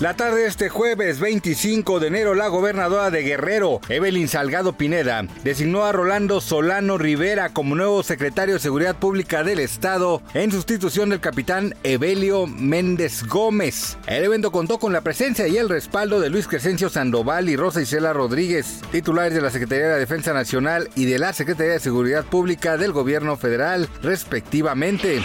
La tarde de este jueves 25 de enero, la gobernadora de Guerrero, Evelyn Salgado Pineda, designó a Rolando Solano Rivera como nuevo secretario de Seguridad Pública del Estado en sustitución del capitán Evelio Méndez Gómez. El evento contó con la presencia y el respaldo de Luis Crescencio Sandoval y Rosa Isela Rodríguez, titulares de la Secretaría de Defensa Nacional y de la Secretaría de Seguridad Pública del Gobierno Federal, respectivamente.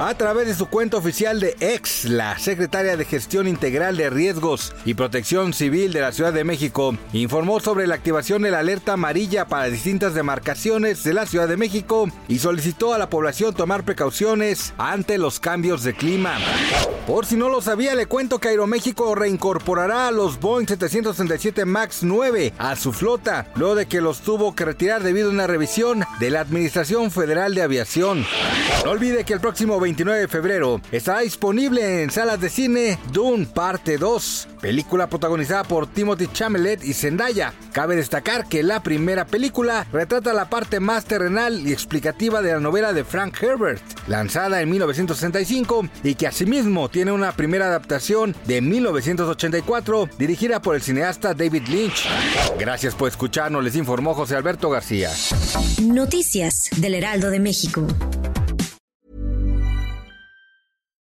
A través de su cuenta oficial de ex, la secretaria de Gestión Integral de Riesgos y Protección Civil de la Ciudad de México informó sobre la activación de la alerta amarilla para distintas demarcaciones de la Ciudad de México y solicitó a la población tomar precauciones ante los cambios de clima. Por si no lo sabía, le cuento que Aeroméxico reincorporará a los Boeing 737 MAX 9 a su flota, luego de que los tuvo que retirar debido a una revisión de la Administración Federal de Aviación. No olvide que el próximo 29 de febrero estará disponible en salas de cine Dune Parte 2, película protagonizada por Timothy Chalamet y Zendaya. Cabe destacar que la primera película retrata la parte más terrenal y explicativa de la novela de Frank Herbert, lanzada en 1965 y que asimismo tiene una primera adaptación de 1984 dirigida por el cineasta David Lynch. Gracias por escucharnos, les informó José Alberto García. Noticias del Heraldo de México.